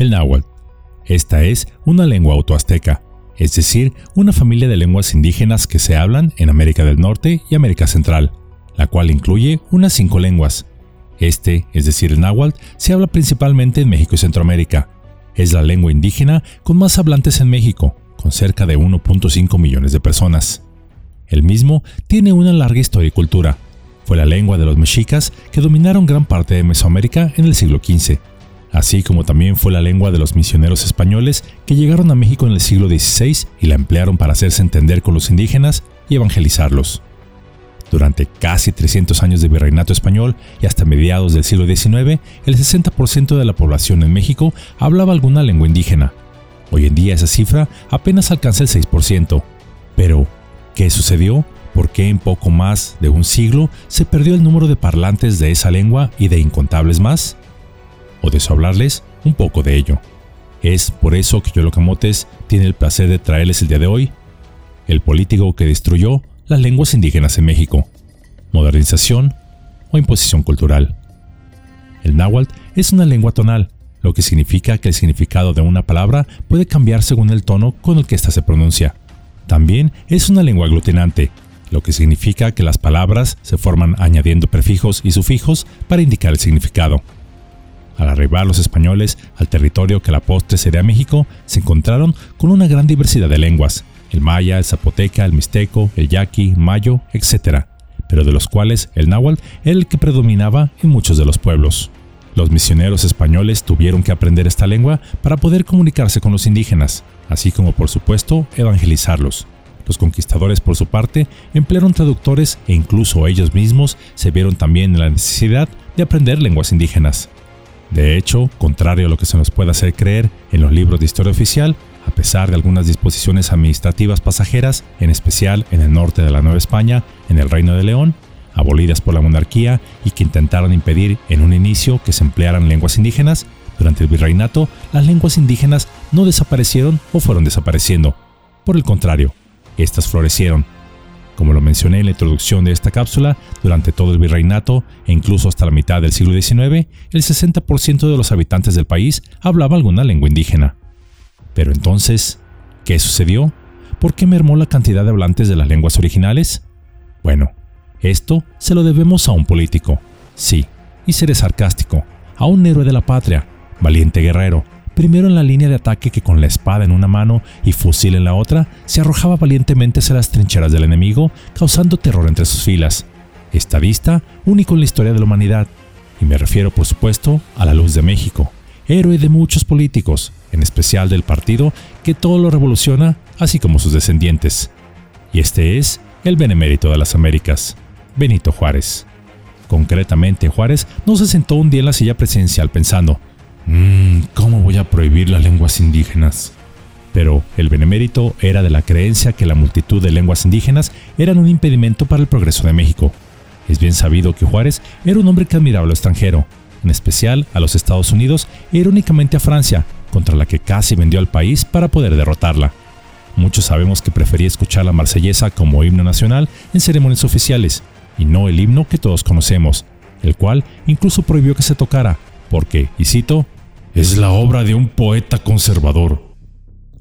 El náhuatl. Esta es una lengua autoazteca, es decir, una familia de lenguas indígenas que se hablan en América del Norte y América Central, la cual incluye unas cinco lenguas. Este, es decir, el náhuatl, se habla principalmente en México y Centroamérica. Es la lengua indígena con más hablantes en México, con cerca de 1.5 millones de personas. El mismo tiene una larga historia y cultura. Fue la lengua de los mexicas que dominaron gran parte de Mesoamérica en el siglo XV, así como también fue la lengua de los misioneros españoles que llegaron a México en el siglo XVI y la emplearon para hacerse entender con los indígenas y evangelizarlos. Durante casi 300 años de virreinato español y hasta mediados del siglo XIX, el 60% de la población en México hablaba alguna lengua indígena. Hoy en día esa cifra apenas alcanza el 6%. Pero, ¿qué sucedió? ¿Por qué en poco más de un siglo se perdió el número de parlantes de esa lengua y de incontables más? O de hablarles un poco de ello. Es por eso que Yolocamotes tiene el placer de traerles el día de hoy el político que destruyó las lenguas indígenas en México, modernización o imposición cultural. El náhuatl es una lengua tonal, lo que significa que el significado de una palabra puede cambiar según el tono con el que ésta se pronuncia. También es una lengua aglutinante, lo que significa que las palabras se forman añadiendo prefijos y sufijos para indicar el significado. Al arribar los españoles al territorio que la postre sería México, se encontraron con una gran diversidad de lenguas, el maya, el zapoteca, el mixteco, el yaqui, mayo, etc., pero de los cuales el náhuatl era el que predominaba en muchos de los pueblos. Los misioneros españoles tuvieron que aprender esta lengua para poder comunicarse con los indígenas, así como por supuesto evangelizarlos. Los conquistadores por su parte emplearon traductores e incluso ellos mismos se vieron también en la necesidad de aprender lenguas indígenas. De hecho, contrario a lo que se nos puede hacer creer en los libros de historia oficial, a pesar de algunas disposiciones administrativas pasajeras, en especial en el norte de la Nueva España, en el Reino de León, abolidas por la monarquía y que intentaron impedir en un inicio que se emplearan lenguas indígenas, durante el virreinato las lenguas indígenas no desaparecieron o fueron desapareciendo. Por el contrario, estas florecieron. Como lo mencioné en la introducción de esta cápsula, durante todo el virreinato e incluso hasta la mitad del siglo XIX, el 60% de los habitantes del país hablaba alguna lengua indígena. Pero entonces, ¿qué sucedió? ¿Por qué mermó la cantidad de hablantes de las lenguas originales? Bueno, esto se lo debemos a un político, sí, y seré sarcástico, a un héroe de la patria, valiente guerrero, primero en la línea de ataque que con la espada en una mano y fusil en la otra, se arrojaba valientemente hacia las trincheras del enemigo, causando terror entre sus filas. Estadista único en la historia de la humanidad, y me refiero por supuesto a la luz de México, héroe de muchos políticos, en especial del partido que todo lo revoluciona, así como sus descendientes. Y este es el benemérito de las Américas, Benito Juárez. Concretamente, Juárez no se sentó un día en la silla presidencial pensando, mmm, ¿cómo voy a prohibir las lenguas indígenas? Pero el benemérito era de la creencia que la multitud de lenguas indígenas eran un impedimento para el progreso de México. Es bien sabido que Juárez era un hombre que admiraba a lo extranjero, en especial a los Estados Unidos e irónicamente a Francia, contra la que casi vendió al país para poder derrotarla. Muchos sabemos que prefería escuchar la marsellesa como himno nacional en ceremonias oficiales, y no el himno que todos conocemos, el cual incluso prohibió que se tocara, porque, y cito, es la obra de un poeta conservador.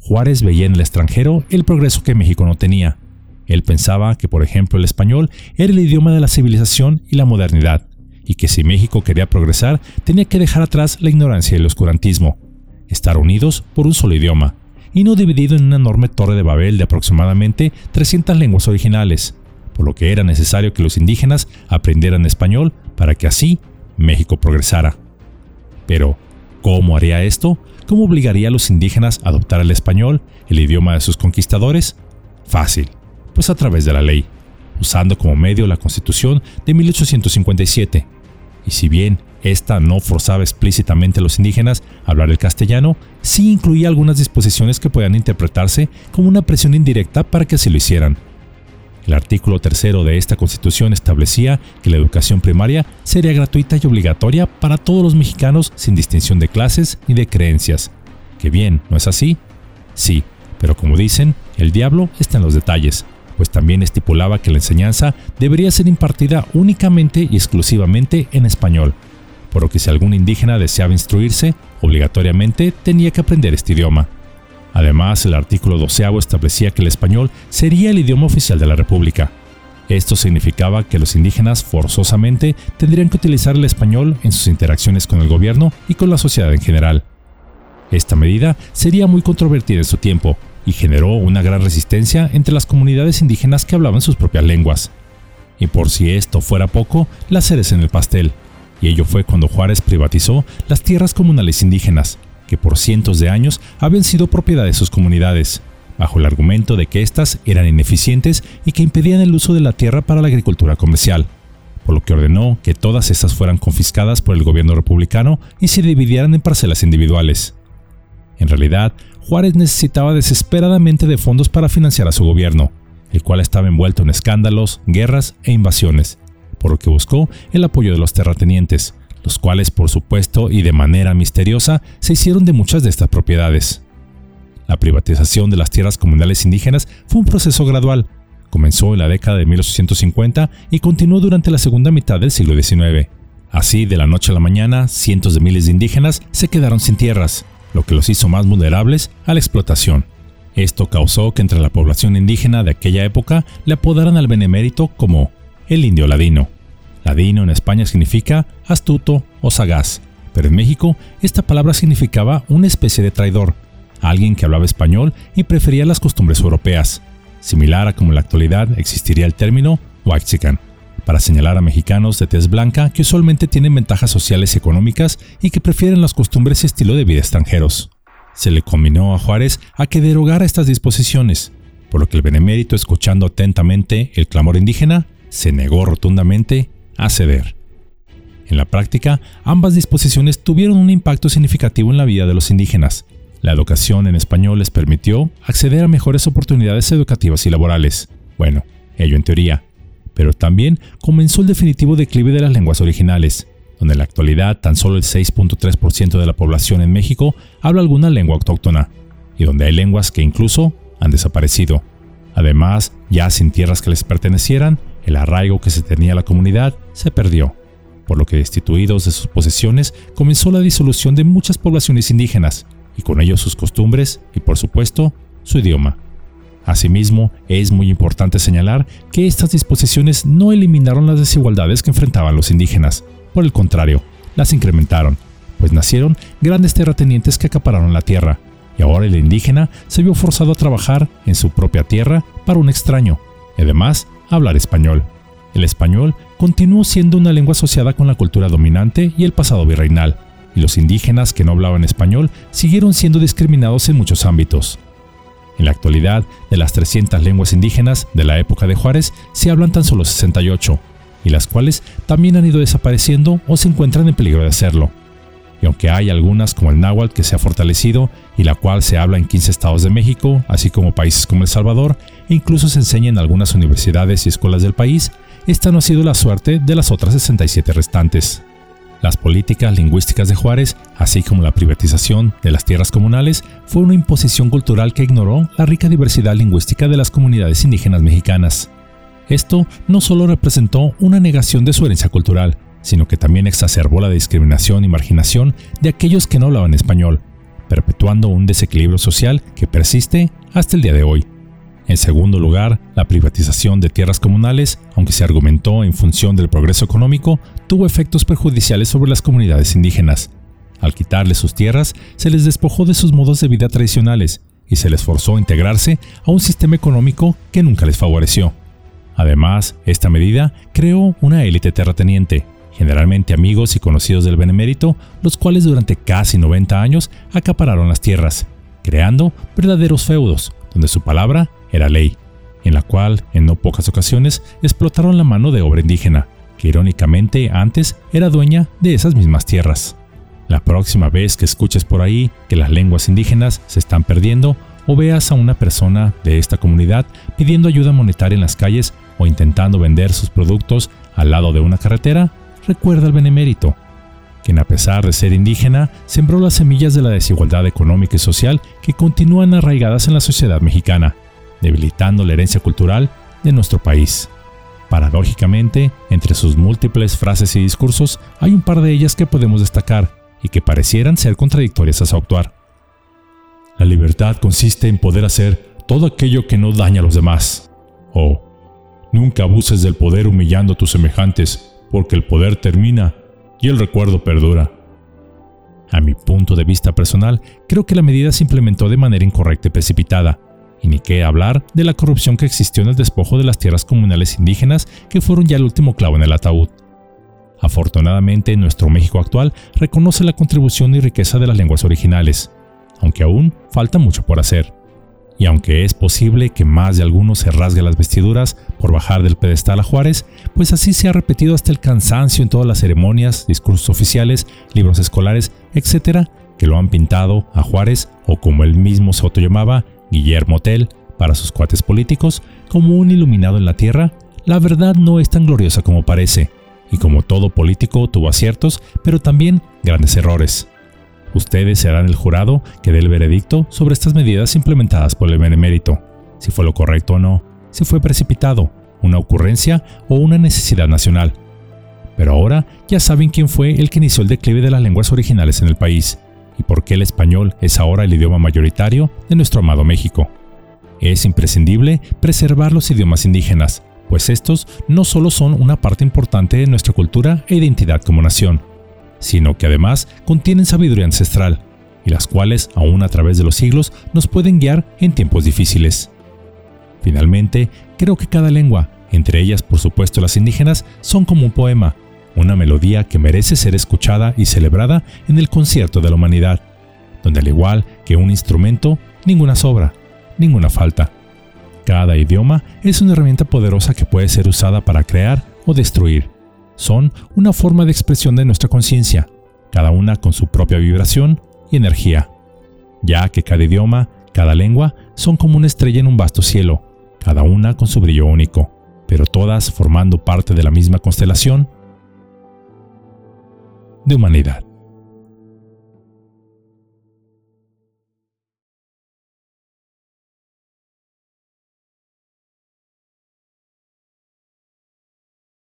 Juárez veía en el extranjero el progreso que México no tenía. Él pensaba que, por ejemplo, el español era el idioma de la civilización y la modernidad, y que si México quería progresar tenía que dejar atrás la ignorancia y el oscurantismo, estar unidos por un solo idioma, y no dividido en una enorme torre de Babel de aproximadamente 300 lenguas originales, por lo que era necesario que los indígenas aprendieran español para que así México progresara. Pero, ¿cómo haría esto? ¿Cómo obligaría a los indígenas a adoptar el español, el idioma de sus conquistadores? Fácil, pues a través de la ley, usando como medio la Constitución de 1857. Y si bien esta no forzaba explícitamente a los indígenas a hablar el castellano, sí incluía algunas disposiciones que podían interpretarse como una presión indirecta para que así lo hicieran. El artículo tercero de esta constitución establecía que la educación primaria sería gratuita y obligatoria para todos los mexicanos sin distinción de clases ni de creencias. ¿Que bien, no es así? Sí, pero como dicen, el diablo está en los detalles, pues también estipulaba que la enseñanza debería ser impartida únicamente y exclusivamente en español, por lo que si algún indígena deseaba instruirse, obligatoriamente tenía que aprender este idioma. Además, el artículo doceavo establecía que el español sería el idioma oficial de la República. Esto significaba que los indígenas forzosamente tendrían que utilizar el español en sus interacciones con el gobierno y con la sociedad en general. Esta medida sería muy controvertida en su tiempo y generó una gran resistencia entre las comunidades indígenas que hablaban sus propias lenguas. Y por si esto fuera poco, la cereza en el pastel. Y ello fue cuando Juárez privatizó las tierras comunales indígenas, que por cientos de años habían sido propiedad de sus comunidades, bajo el argumento de que éstas eran ineficientes y que impedían el uso de la tierra para la agricultura comercial, por lo que ordenó que todas estas fueran confiscadas por el gobierno republicano y se dividieran en parcelas individuales. En realidad, Juárez necesitaba desesperadamente de fondos para financiar a su gobierno, el cual estaba envuelto en escándalos, guerras e invasiones, por lo que buscó el apoyo de los terratenientes, los cuales por supuesto y de manera misteriosa se hicieron de muchas de estas propiedades. La privatización de las tierras comunales indígenas fue un proceso gradual. Comenzó en la década de 1850 y continuó durante la segunda mitad del siglo XIX. Así, de la noche a la mañana, cientos de miles de indígenas se quedaron sin tierras, lo que los hizo más vulnerables a la explotación. Esto causó que entre la población indígena de aquella época le apodaran al benemérito como el indio ladino. Ladino en España significa astuto o sagaz, pero en México esta palabra significaba una especie de traidor, alguien que hablaba español y prefería las costumbres europeas, similar a como en la actualidad existiría el término Waxican, para señalar a mexicanos de tez blanca que usualmente tienen ventajas sociales y económicas y que prefieren las costumbres y estilo de vida extranjeros. Se le combinó a Juárez a que derogara estas disposiciones, por lo que el benemérito, escuchando atentamente el clamor indígena, se negó rotundamente a ceder. En la práctica, ambas disposiciones tuvieron un impacto significativo en la vida de los indígenas. La educación en español les permitió acceder a mejores oportunidades educativas y laborales. Bueno, ello en teoría. Pero también comenzó el definitivo declive de las lenguas originales, donde en la actualidad tan solo el 6.3% de la población en México habla alguna lengua autóctona, y donde hay lenguas que incluso han desaparecido. Además, ya sin tierras que les pertenecieran, el arraigo que se tenía a la comunidad se perdió, por lo que destituidos de sus posesiones comenzó la disolución de muchas poblaciones indígenas, y con ello sus costumbres y por supuesto su idioma. Asimismo, es muy importante señalar que estas disposiciones no eliminaron las desigualdades que enfrentaban los indígenas, por el contrario, las incrementaron, pues nacieron grandes terratenientes que acapararon la tierra, y ahora el indígena se vio forzado a trabajar en su propia tierra para un extraño, y además hablar español. El español continuó siendo una lengua asociada con la cultura dominante y el pasado virreinal, y los indígenas que no hablaban español siguieron siendo discriminados en muchos ámbitos. En la actualidad, de las 300 lenguas indígenas de la época de Juárez, se hablan tan solo 68, y las cuales también han ido desapareciendo o se encuentran en peligro de hacerlo. Y aunque hay algunas como el náhuatl que se ha fortalecido y la cual se habla en 15 estados de México, así como países como El Salvador, e incluso se enseña en algunas universidades y escuelas del país, esta no ha sido la suerte de las otras 67 restantes. Las políticas lingüísticas de Juárez, así como la privatización de las tierras comunales, fue una imposición cultural que ignoró la rica diversidad lingüística de las comunidades indígenas mexicanas. Esto no solo representó una negación de su herencia cultural, sino que también exacerbó la discriminación y marginación de aquellos que no hablaban español, perpetuando un desequilibrio social que persiste hasta el día de hoy. En segundo lugar, la privatización de tierras comunales, aunque se argumentó en función del progreso económico, tuvo efectos perjudiciales sobre las comunidades indígenas. Al quitarles sus tierras, se les despojó de sus modos de vida tradicionales y se les forzó a integrarse a un sistema económico que nunca les favoreció. Además, esta medida creó una élite terrateniente, generalmente amigos y conocidos del benemérito, los cuales durante casi 90 años acapararon las tierras, creando verdaderos feudos, donde su palabra era ley, en la cual, en no pocas ocasiones, explotaron la mano de obra indígena, que irónicamente antes era dueña de esas mismas tierras. La próxima vez que escuches por ahí que las lenguas indígenas se están perdiendo o veas a una persona de esta comunidad pidiendo ayuda monetaria en las calles o intentando vender sus productos al lado de una carretera, recuerda al benemérito, quien a pesar de ser indígena, sembró las semillas de la desigualdad económica y social que continúan arraigadas en la sociedad mexicana, debilitando la herencia cultural de nuestro país. Paradójicamente, entre sus múltiples frases y discursos, hay un par de ellas que podemos destacar, y que parecieran ser contradictorias a su actuar. La libertad consiste en poder hacer todo aquello que no daña a los demás. O, nunca abuses del poder humillando a tus semejantes, porque el poder termina y el recuerdo perdura. A mi punto de vista personal, creo que la medida se implementó de manera incorrecta y precipitada, y ni qué hablar de la corrupción que existió en el despojo de las tierras comunales indígenas que fueron ya el último clavo en el ataúd. Afortunadamente, nuestro México actual reconoce la contribución y riqueza de las lenguas originales, aunque aún falta mucho por hacer. Y aunque es posible que más de algunos se rasgue las vestiduras por bajar del pedestal a Juárez, pues así se ha repetido hasta el cansancio en todas las ceremonias, discursos oficiales, libros escolares, etc., que lo han pintado a Juárez, o como él mismo se llamaba, Guillermo Tell, para sus cuates políticos, como un iluminado en la tierra, la verdad no es tan gloriosa como parece, y como todo político tuvo aciertos, pero también grandes errores. Ustedes serán el jurado que dé el veredicto sobre estas medidas implementadas por el benemérito, si fue lo correcto o no, si fue precipitado, una ocurrencia o una necesidad nacional. Pero ahora ya saben quién fue el que inició el declive de las lenguas originales en el país y por qué el español es ahora el idioma mayoritario de nuestro amado México. Es imprescindible preservar los idiomas indígenas, pues estos no solo son una parte importante de nuestra cultura e identidad como nación, sino que además contienen sabiduría ancestral, y las cuales, aún a través de los siglos, nos pueden guiar en tiempos difíciles. Finalmente, creo que cada lengua, entre ellas por supuesto las indígenas, son como un poema, una melodía que merece ser escuchada y celebrada en el concierto de la humanidad, donde al igual que un instrumento, ninguna sobra, ninguna falta. Cada idioma es una herramienta poderosa que puede ser usada para crear o destruir son una forma de expresión de nuestra conciencia, cada una con su propia vibración y energía, ya que cada idioma, cada lengua son como una estrella en un vasto cielo, cada una con su brillo único, pero todas formando parte de la misma constelación de humanidad.